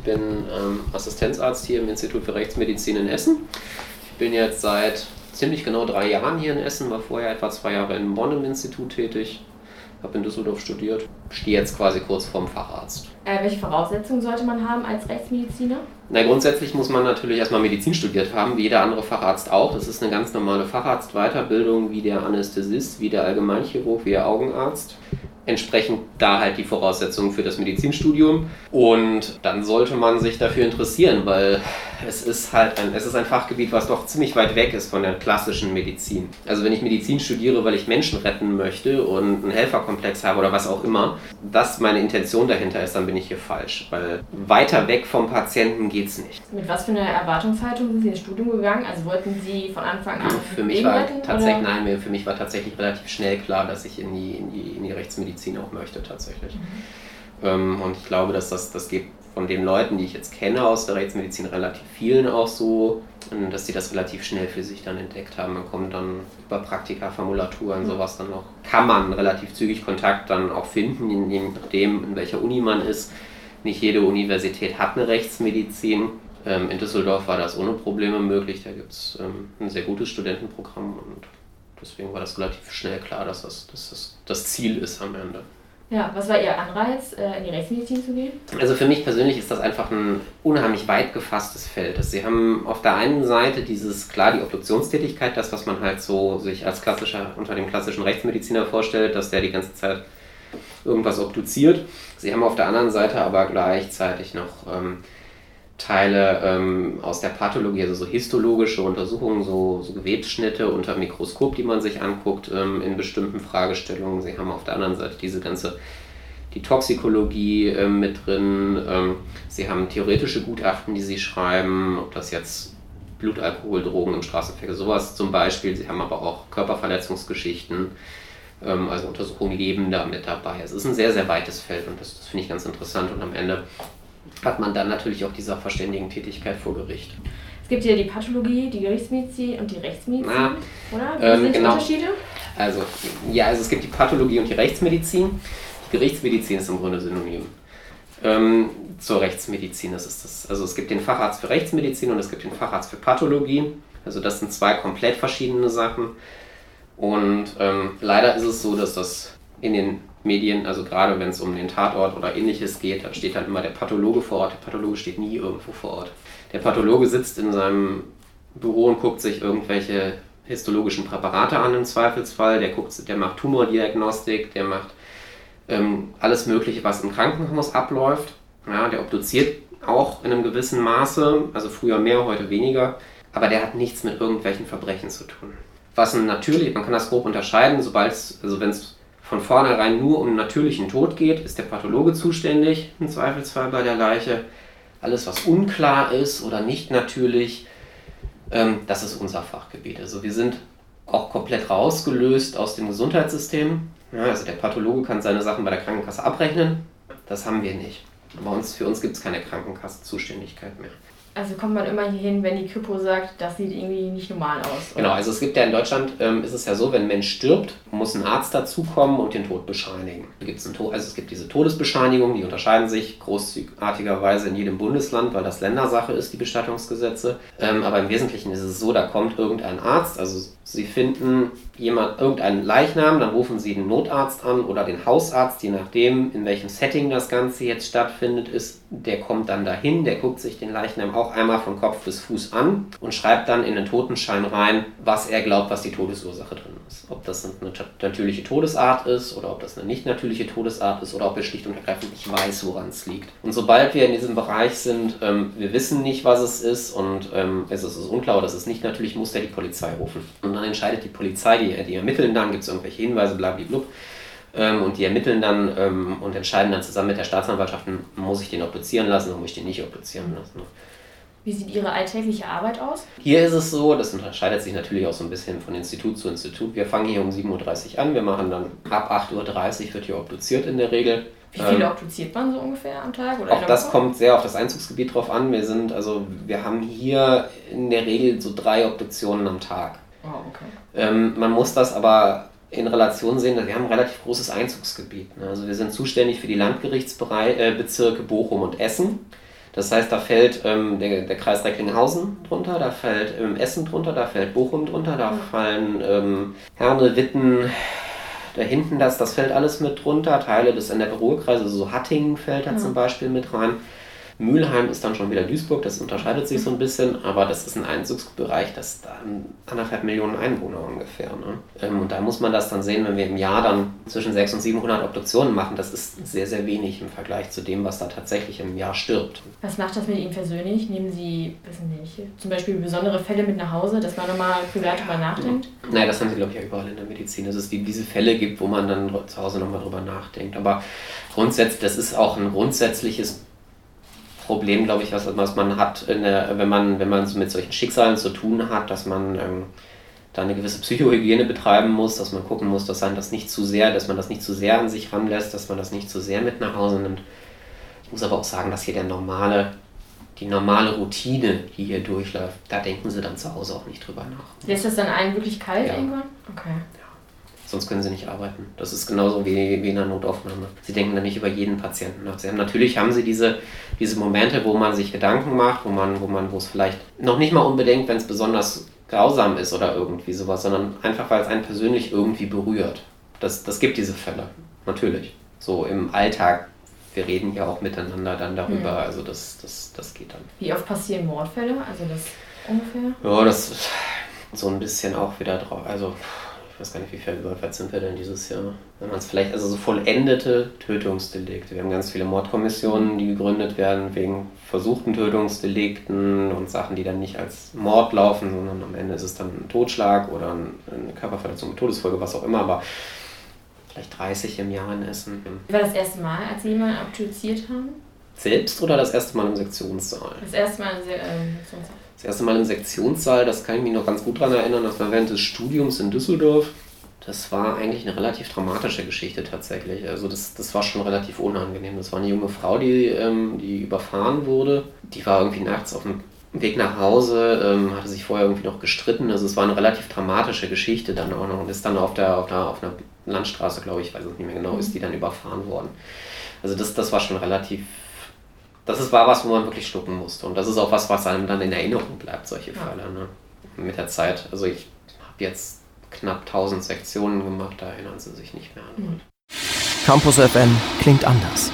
Ich bin ähm, Assistenzarzt hier im Institut für Rechtsmedizin in Essen. Ich bin jetzt seit ziemlich genau drei Jahren hier in Essen, war vorher etwa zwei Jahre in Bonn im Institut tätig, habe in Düsseldorf studiert, stehe jetzt quasi kurz vorm Facharzt. Äh, welche Voraussetzungen sollte man haben als Rechtsmediziner? Na, grundsätzlich muss man natürlich erstmal Medizin studiert haben, wie jeder andere Facharzt auch. Das ist eine ganz normale Facharztweiterbildung, wie der Anästhesist, wie der Allgemeinchirurg, wie der Augenarzt entsprechend da halt die Voraussetzungen für das Medizinstudium. Und dann sollte man sich dafür interessieren, weil es ist halt ein, es ist ein Fachgebiet, was doch ziemlich weit weg ist von der klassischen Medizin. Also wenn ich Medizin studiere, weil ich Menschen retten möchte und einen Helferkomplex habe oder was auch immer, das meine Intention dahinter ist, dann bin ich hier falsch. Weil weiter weg vom Patienten geht es nicht. Mit was für einer Erwartungshaltung sind Sie ins Studium gegangen? Also wollten Sie von Anfang an für mich war tatsächlich, nein, für mich war tatsächlich relativ schnell klar, dass ich in die, in die, in die Rechtsmedizin auch möchte tatsächlich. Mhm. Ähm, und ich glaube, dass das, das geht von den Leuten, die ich jetzt kenne aus der Rechtsmedizin, relativ vielen auch so, dass sie das relativ schnell für sich dann entdeckt haben. Man kommt dann über Praktika, Formulaturen, sowas dann auch, kann man relativ zügig Kontakt dann auch finden, je nachdem, in welcher Uni man ist. Nicht jede Universität hat eine Rechtsmedizin. Ähm, in Düsseldorf war das ohne Probleme möglich. Da gibt es ähm, ein sehr gutes Studentenprogramm und deswegen war das relativ schnell klar, dass das, dass das das Ziel ist am Ende. Ja, was war Ihr Anreiz, äh, in die Rechtsmedizin zu gehen? Also für mich persönlich ist das einfach ein unheimlich weit gefasstes Feld. Also Sie haben auf der einen Seite dieses, klar, die Obduktionstätigkeit, das, was man halt so sich als klassischer, unter dem klassischen Rechtsmediziner vorstellt, dass der die ganze Zeit irgendwas obduziert. Sie haben auf der anderen Seite aber gleichzeitig noch ähm, Teile ähm, aus der Pathologie, also so histologische Untersuchungen, so, so Gewebsschnitte unter Mikroskop, die man sich anguckt ähm, in bestimmten Fragestellungen. Sie haben auf der anderen Seite diese ganze die Toxikologie äh, mit drin. Ähm, sie haben theoretische Gutachten, die sie schreiben, ob das jetzt Blutalkohol, Drogen im Straßenverkehr, sowas zum Beispiel. Sie haben aber auch Körperverletzungsgeschichten, ähm, also Untersuchungen Lebender mit dabei. Es ist ein sehr, sehr weites Feld und das, das finde ich ganz interessant. Und am Ende hat man dann natürlich auch dieser Verständigen-Tätigkeit vor Gericht. Es gibt ja die Pathologie, die Gerichtsmedizin und die Rechtsmedizin, Na, oder? Wie ähm, sind genau. die Unterschiede? Also, ja, also es gibt die Pathologie und die Rechtsmedizin. Die Gerichtsmedizin ist im Grunde synonym. Ähm, zur Rechtsmedizin das ist das. Also es gibt den Facharzt für Rechtsmedizin und es gibt den Facharzt für Pathologie. Also das sind zwei komplett verschiedene Sachen. Und ähm, leider ist es so, dass das in den Medien, also gerade wenn es um den Tatort oder ähnliches geht, dann steht dann immer der Pathologe vor Ort. Der Pathologe steht nie irgendwo vor Ort. Der Pathologe sitzt in seinem Büro und guckt sich irgendwelche histologischen Präparate an im Zweifelsfall. Der, guckt, der macht Tumordiagnostik, der macht ähm, alles Mögliche, was im Krankenhaus abläuft. Ja, der obduziert auch in einem gewissen Maße, also früher mehr, heute weniger. Aber der hat nichts mit irgendwelchen Verbrechen zu tun. Was natürlich, man kann das grob unterscheiden, sobald also wenn es von vornherein nur um natürlichen Tod geht, ist der Pathologe zuständig, im Zweifelsfall bei der Leiche. Alles, was unklar ist oder nicht natürlich, ähm, das ist unser Fachgebiet. Also wir sind auch komplett rausgelöst aus dem Gesundheitssystem. Ja, also der Pathologe kann seine Sachen bei der Krankenkasse abrechnen. Das haben wir nicht. Bei uns, für uns gibt es keine Krankenkassenzuständigkeit mehr. Also kommt man immer hier hin, wenn die Kripo sagt, das sieht irgendwie nicht normal aus. Oder? Genau, also es gibt ja in Deutschland, ähm, ist es ja so, wenn ein Mensch stirbt, muss ein Arzt dazukommen und den Tod bescheinigen. Gibt's einen also es gibt diese Todesbescheinigungen, die unterscheiden sich großartigerweise in jedem Bundesland, weil das Ländersache ist, die Bestattungsgesetze. Ähm, aber im Wesentlichen ist es so, da kommt irgendein Arzt, also Sie finden jemand, irgendeinen Leichnam, dann rufen Sie den Notarzt an oder den Hausarzt, je nachdem, in welchem Setting das Ganze jetzt stattfindet, ist, der kommt dann dahin, der guckt sich den Leichnam auch einmal von Kopf bis Fuß an und schreibt dann in den Totenschein rein, was er glaubt, was die Todesursache drin ist. Ob das eine natürliche Todesart ist oder ob das eine nicht natürliche Todesart ist oder ob er schlicht und ergreifend nicht weiß, woran es liegt. Und sobald wir in diesem Bereich sind, ähm, wir wissen nicht, was es ist und ähm, es ist unklar oder es ist nicht natürlich, muss der die Polizei rufen. Und dann entscheidet die Polizei, die, die ermitteln dann, gibt es irgendwelche Hinweise, blablabla. Ähm, und die ermitteln dann ähm, und entscheiden dann zusammen mit der Staatsanwaltschaft, muss ich den obduzieren lassen oder muss ich den nicht obduzieren lassen. Wie sieht Ihre alltägliche Arbeit aus? Hier ist es so, das unterscheidet sich natürlich auch so ein bisschen von Institut zu Institut. Wir fangen hier um 7.30 Uhr an, wir machen dann ab 8.30 Uhr wird hier obduziert in der Regel. Wie viele ähm, obduziert man so ungefähr am Tag? Oder auch das Woche? kommt sehr auf das Einzugsgebiet drauf an. Wir sind, also wir haben hier in der Regel so drei Obduktionen am Tag. Oh, okay. Ähm, man muss das aber in Relation sehen, wir haben ein relativ großes Einzugsgebiet. Ne? Also wir sind zuständig für die Landgerichtsbezirke Bochum und Essen. Das heißt, da fällt ähm, der, der Kreis Recklinghausen drunter, da fällt ähm, Essen drunter, da fällt Bochum drunter, da fallen ähm, Herne, Witten, da hinten das, das fällt alles mit drunter, Teile des NRW-Ruhrkreises, also so Hattingen fällt da ja. zum Beispiel mit rein. Mülheim ist dann schon wieder Duisburg, das unterscheidet sich so ein bisschen, aber das ist ein Einzugsbereich, das da anderthalb Millionen Einwohner ungefähr. Ne? Ähm, und da muss man das dann sehen, wenn wir im Jahr dann zwischen 600 und 700 Obduktionen machen, das ist sehr, sehr wenig im Vergleich zu dem, was da tatsächlich im Jahr stirbt. Was macht das mit Ihnen persönlich? Nehmen Sie, wissen nicht, zum Beispiel besondere Fälle mit nach Hause, dass man nochmal privat drüber nachdenkt? Nein, das haben Sie, glaube ich, ja überall in der Medizin, dass es diese Fälle gibt, wo man dann zu Hause nochmal drüber nachdenkt. Aber grundsätzlich, das ist auch ein grundsätzliches Problem, glaube ich, was, was man hat, der, wenn man, wenn man mit solchen Schicksalen zu tun hat, dass man ähm, da eine gewisse Psychohygiene betreiben muss, dass man gucken muss, dass man das nicht zu sehr, dass man das nicht zu sehr an sich ranlässt, dass man das nicht zu sehr mit nach Hause nimmt. Ich muss aber auch sagen, dass hier der normale, die normale Routine, die hier durchläuft, da denken sie dann zu Hause auch nicht drüber nach. Lässt das dann einen wirklich kalt ja. irgendwann? Okay sonst können sie nicht arbeiten. Das ist genauso wie, wie in einer Notaufnahme. Sie denken dann nicht über jeden Patienten nach. Sie haben, natürlich haben sie diese, diese Momente, wo man sich Gedanken macht, wo man, wo man, wo es vielleicht noch nicht mal unbedingt, wenn es besonders grausam ist oder irgendwie sowas, sondern einfach, weil es einen persönlich irgendwie berührt. Das, das gibt diese Fälle, natürlich. So im Alltag wir reden ja auch miteinander dann darüber, also das, das, das geht dann. Wie oft passieren Mordfälle? Also das ungefähr? Ja, das ist so ein bisschen auch wieder drauf. Also ich weiß gar nicht, wie viel überweit sind wir denn dieses Jahr? Wenn man es vielleicht, also so vollendete Tötungsdelikte. Wir haben ganz viele Mordkommissionen, die gegründet werden wegen versuchten Tötungsdelikten und Sachen, die dann nicht als Mord laufen, sondern am Ende ist es dann ein Totschlag oder eine Körperverletzung mit Todesfolge, was auch immer, aber vielleicht 30 im Jahr in Essen. War das erste Mal, als Sie jemanden obduziert haben? Selbst oder das erste Mal im Sektionssaal? Das erste Mal im äh, Sektionssaal das erste Mal im Sektionssaal, das kann ich mich noch ganz gut daran erinnern, das war während des Studiums in Düsseldorf. Das war eigentlich eine relativ dramatische Geschichte tatsächlich. Also das, das war schon relativ unangenehm. Das war eine junge Frau, die, ähm, die überfahren wurde. Die war irgendwie nachts auf dem Weg nach Hause, ähm, hatte sich vorher irgendwie noch gestritten. Also es war eine relativ dramatische Geschichte dann auch noch und ist dann auf der, auf der, auf einer Landstraße, glaube ich, weiß es nicht mehr genau, ist die dann überfahren worden. Also das, das war schon relativ das ist, war was, wo man wirklich schlucken musste. Und das ist auch was, was einem dann in Erinnerung bleibt, solche ja. Fälle. Ne? Mit der Zeit. Also ich habe jetzt knapp 1000 Sektionen gemacht, da erinnern sie sich nicht mehr an. Mhm. Campus FM klingt anders.